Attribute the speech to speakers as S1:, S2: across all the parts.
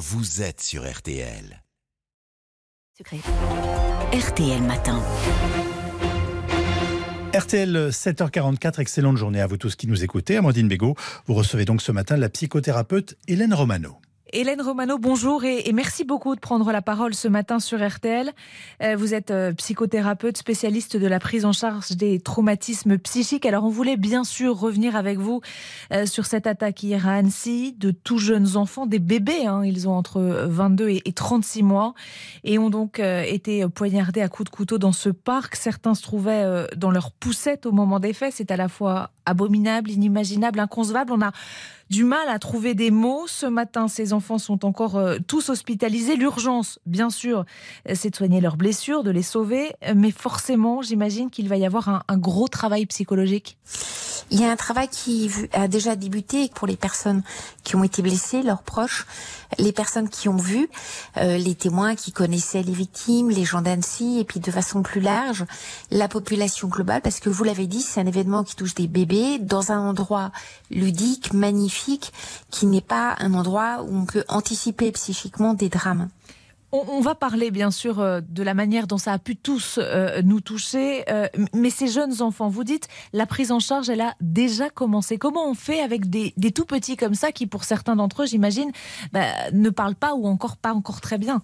S1: vous êtes sur RTL.
S2: RTL Matin.
S3: RTL 7h44, excellente journée à vous tous qui nous écoutez. Amandine Bégaud, vous recevez donc ce matin la psychothérapeute Hélène Romano.
S4: Hélène Romano, bonjour et, merci beaucoup de prendre la parole ce matin sur RTL. Euh, vous êtes euh, psychothérapeute spécialiste de la prise en charge des traumatismes psychiques. Alors on voulait bien sûr revenir avec vous euh, sur cette attaque hier à Annecy de tout jeunes enfants, des bébés, hein. ils ont entre 22 et, et 36 mois et ont donc été poignardés à coups de couteau dans ce parc. Certains se trouvaient dans leur poussette au moment des faits. C'est à la fois abominable, inimaginable, inconcevable. On a du mal à trouver des mots. Ce matin, ces enfants sont encore euh, tous hospitalisés. L'urgence, bien sûr, euh, c'est de soigner leurs blessures, de les sauver. Mais forcément, j'imagine qu'il va y avoir un, gros travail psychologique.
S5: Il y a un travail qui a déjà débuté pour les personnes qui ont été blessées, leurs proches, les personnes qui ont vu, euh, les témoins qui connaissaient les victimes, les gens d'Annecy, et puis de façon plus large, la population globale, parce que vous l'avez dit, c'est un événement qui touche des bébés dans un endroit ludique, magnifique, qui n'est pas un endroit où on peut anticiper psychiquement des drames.
S4: On, va parler bien sûr euh, de la manière dont ça a pu tous euh, nous toucher, euh, mais ces jeunes enfants, vous dites, la prise en charge, elle a déjà commencé. Comment on fait avec des, tout petits comme ça qui, pour certains d'entre eux, j'imagine, bah, ne parlent pas ou encore pas encore très bien?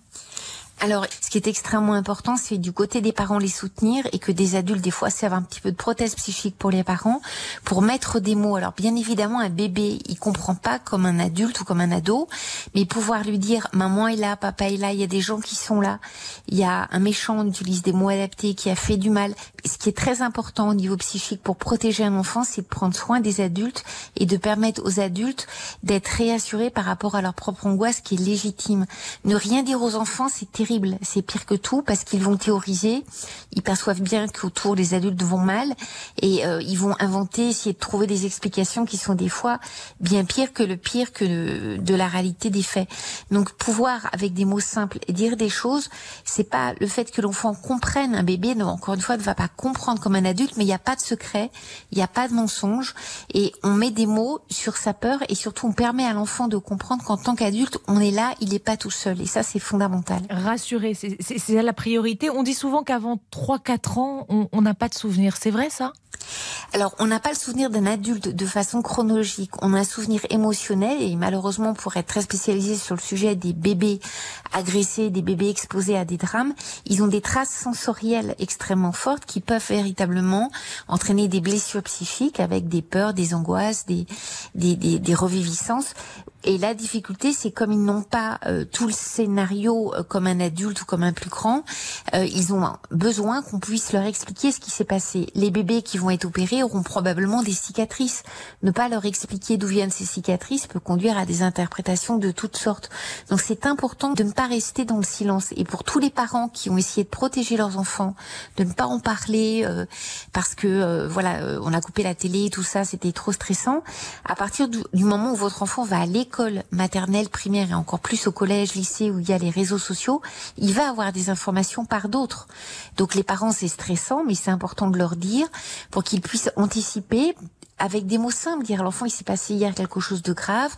S5: Alors, ce qui est extrêmement important, c'est du côté des parents les soutenir et que des adultes, des fois, servent un petit peu de prothèse psychique pour les parents, pour mettre des mots. Alors, bien évidemment, un bébé, il comprend pas comme un adulte ou comme un ado, mais pouvoir lui dire, maman est là, papa est là, il y a des gens qui sont là, il y a un méchant, on utilise des mots adaptés, qui a fait du mal. ce qui est très important au niveau psychique pour protéger un enfant, c'est de prendre soin des adultes et de permettre aux adultes d'être réassurés par rapport à leur propre angoisse qui est légitime. Ne rien dire aux enfants, c'est terrible c'est pire que tout parce qu'ils vont théoriser, ils perçoivent bien qu'autour les adultes vont mal et euh, ils vont inventer, essayer de trouver des explications qui sont des fois bien pires que le pire que de la réalité des faits. Donc pouvoir avec des mots simples dire des choses, c'est pas le fait que l'enfant comprenne un bébé, non, encore une fois, ne va pas comprendre comme un adulte, mais il n'y a pas de secret, il n'y a pas de mensonge et on met des mots sur sa peur et surtout on permet à l'enfant de comprendre qu'en tant qu'adulte, on est là, il n'est pas tout seul et ça c'est fondamental
S4: c'est la priorité. On dit souvent qu'avant 3-4 ans, on n'a pas de souvenir. C'est vrai ça?
S5: Alors, on n'a pas le souvenir d'un adulte de façon chronologique. On a un souvenir émotionnel et malheureusement, pour être très spécialisé sur le sujet des bébés agressés, des bébés exposés à des drames, ils ont des traces sensorielles extrêmement fortes qui peuvent véritablement entraîner des blessures psychiques avec des peurs, des angoisses, des, des, des, reviviscences. Et la difficulté, c'est comme ils n'ont pas euh, tout le scénario euh, comme un adulte ou comme un plus grand, euh, ils ont besoin qu'on puisse leur expliquer ce qui s'est passé. Les bébés qui vont être opérés auront probablement des cicatrices. Ne pas leur expliquer d'où viennent ces cicatrices peut conduire à des interprétations de toutes sortes. Donc c'est important de ne pas rester dans le silence. Et pour tous les parents qui ont essayé de protéger leurs enfants, de ne pas en parler euh, parce que euh, voilà, euh, on a coupé la télé, tout ça, c'était trop stressant. À partir du, moment où votre enfant va à l'école maternelle, primaire et encore plus au collège, lycée où il y a les réseaux sociaux, il va avoir des informations par d'autres. Donc les parents, c'est stressant, mais c'est important de leur dire pour qu'ils puissent anticiper avec des mots simples, dire à l'enfant il s'est passé hier quelque chose de grave,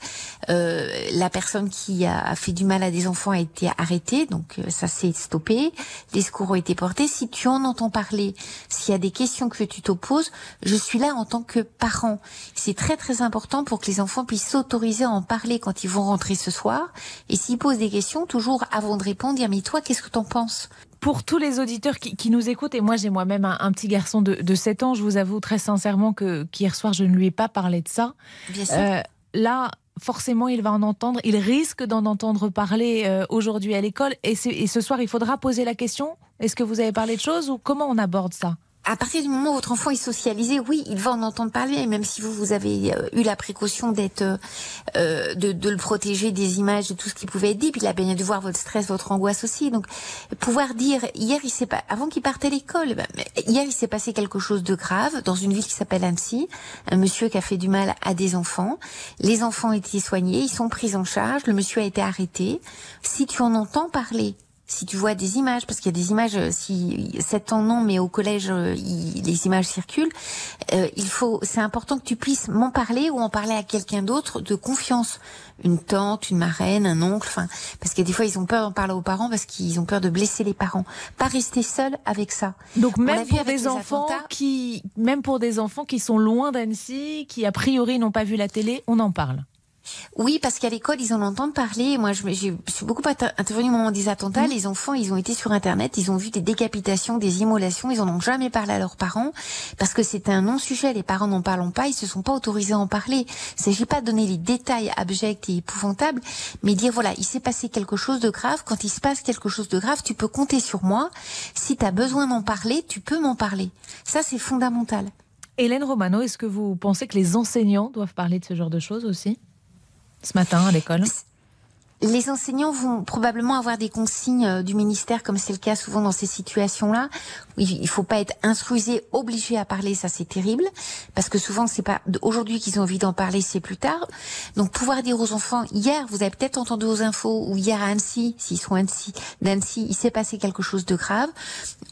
S5: euh, la personne qui a, fait du mal à des enfants a été arrêtée, donc euh, ça s'est stoppé, les secours ont été portés. Si tu en entends parler, s'il y a des questions que tu t'opposes, je suis là en tant que parent. C'est très très important pour que les enfants puissent s'autoriser à en parler quand ils vont rentrer ce soir. Et s'ils posent des questions, toujours avant de répondre, dire mais toi qu'est-ce que t'en penses?
S4: Pour tous les auditeurs qui, nous écoutent, et moi j'ai moi-même un, petit garçon de, de, 7 ans, je vous avoue très sincèrement que qu'hier soir je ne lui ai pas parlé de ça.
S5: Bien sûr. Euh,
S4: là, forcément, il va en entendre, il risque d'en entendre parler euh, aujourd'hui à l'école. Et, et ce soir, il faudra poser la question est-ce que vous avez parlé de choses ou comment on aborde ça?
S5: À partir du moment où votre enfant est socialisé, oui, il va en entendre parler, même si vous, vous avez euh, eu la précaution d'être, euh, de, de, le protéger des images, de tout ce qui pouvait être dit, puis il a bien dû voir votre stress, votre angoisse aussi. Donc, pouvoir dire, hier, il s'est pas, avant qu'il parte à l'école, bah, hier, il s'est passé quelque chose de grave dans une ville qui s'appelle Annecy, un monsieur qui a fait du mal à des enfants. Les enfants été soignés, ils sont pris en charge, le monsieur a été arrêté. Si tu en entends parler, si tu vois des images, parce qu'il y a des images, euh, si 7 ans non, mais au collège, euh, les images circulent, euh, il faut, c'est important que tu puisses m'en parler ou en parler à quelqu'un d'autre de confiance. Une tante, une marraine, un oncle, enfin, parce que des fois ils ont peur d'en parler aux parents parce qu'ils ont peur de blesser les parents. Pas rester seul avec ça.
S4: Donc même pour des enfants qui, même pour des enfants qui sont loin d'Annecy, qui a priori n'ont pas vu la télé, on en parle.
S5: Oui, parce qu'à l'école, ils en entendent parler. Moi, je, je suis beaucoup intervenue au moment des attentats. Mmh. Les enfants, ils ont été sur Internet, ils ont vu des décapitations, des immolations. Ils en ont jamais parlé à leurs parents parce que c'était un non-sujet. Les parents n'en parlent pas, ils se sont pas autorisés à en parler. Il s'agit pas de donner les détails abjects et épouvantables, mais dire voilà, il s'est passé quelque chose de grave. Quand il se passe quelque chose de grave, tu peux compter sur moi. Si tu as besoin d'en parler, tu peux m'en parler. Ça, c'est fondamental.
S4: Hélène Romano, est-ce que vous pensez que les enseignants doivent parler de ce genre de choses aussi? Ce matin à l'école
S5: les enseignants vont probablement avoir des consignes euh, du ministère, comme c'est le cas souvent dans ces situations-là. Il faut pas être instruisé, obligé à parler, ça c'est terrible, parce que souvent c'est pas aujourd'hui qu'ils ont envie d'en parler, c'est plus tard. Donc pouvoir dire aux enfants, hier vous avez peut-être entendu aux infos ou hier à Annecy, s'ils sont Annecy, d'Annecy, il s'est passé quelque chose de grave.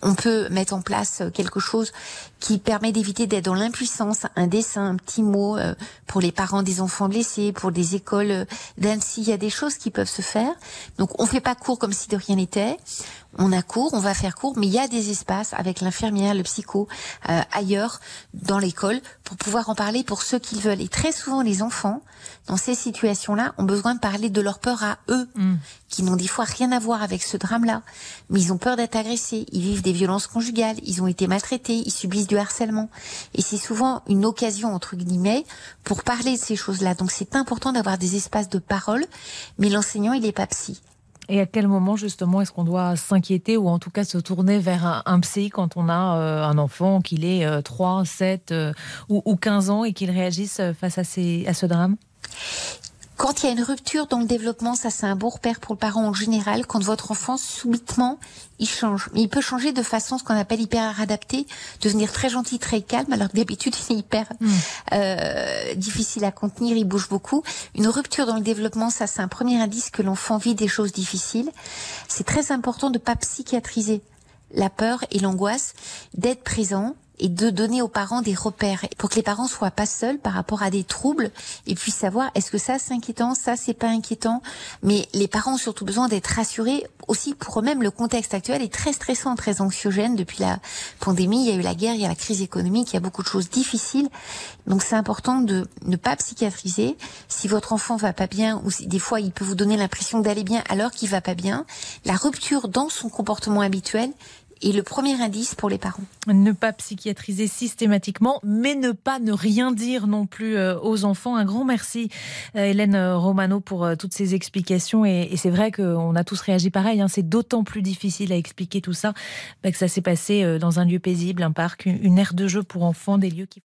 S5: On peut mettre en place euh, quelque chose qui permet d'éviter d'être dans l'impuissance, un dessin, un petit mot euh, pour les parents des enfants blessés, pour des écoles d'Annecy. Il y a des choses qui peuvent se faire. Donc on fait pas cours comme si de rien n'était. On a cours, on va faire cours, mais il y a des espaces avec l'infirmière, le psycho, euh, ailleurs dans l'école pour pouvoir en parler pour ceux qui veulent. Et très souvent, les enfants, dans ces situations-là, ont besoin de parler de leur peur à eux, mm. qui n'ont des fois rien à voir avec ce drame-là. Mais ils ont peur d'être agressés, ils vivent des violences conjugales, ils ont été maltraités, ils subissent du harcèlement. Et c'est souvent une occasion, entre guillemets, pour parler de ces choses-là. Donc c'est important d'avoir des espaces de parole, mais l'enseignant, il n'est pas psy.
S4: Et à quel moment justement est-ce qu'on doit s'inquiéter ou en tout cas se tourner vers un, psy quand on a euh, un enfant, qu'il ait 3, euh, 7 euh, ou, ou, 15 ans et qu'il réagisse face à, ces, à ce drame?
S5: Quand il y a une rupture dans le développement, ça c'est un bon repère pour le parent en général. Quand votre enfant subitement il change, mais il peut changer de façon ce qu'on appelle hyper adapté, devenir très gentil, très calme, alors que d'habitude il est hyper hmm. euh, difficile à contenir, il bouge beaucoup. Une rupture dans le développement, ça c'est un premier indice que l'enfant vit des choses difficiles. C'est très important de pas psychiatriser la peur et l'angoisse, d'être présent, et de donner aux parents des repères pour que les parents soient pas seuls par rapport à des troubles et puissent savoir est-ce que ça c'est inquiétant, ça c'est pas inquiétant. Mais les parents ont surtout besoin d'être rassurés aussi pour eux-mêmes. Le contexte actuel est très stressant, très anxiogène depuis la pandémie. Il y a eu la guerre, il y a la crise économique, il y a beaucoup de choses difficiles. Donc c'est important de ne pas psychiatriser. Si votre enfant va pas bien ou si des fois il peut vous donner l'impression d'aller bien alors qu'il va pas bien, la rupture dans son comportement habituel et le premier indice pour les parents.
S4: Ne pas psychiatriser systématiquement, mais ne pas ne rien dire non plus euh, aux enfants. Un grand merci, euh, Hélène Romano, pour euh, toutes ces explications. Et, c'est vrai qu'on a tous réagi pareil. Hein. C'est d'autant plus difficile à expliquer tout ça bah, que ça s'est passé dans un lieu paisible, un parc, une aire de jeu pour enfants, des lieux qui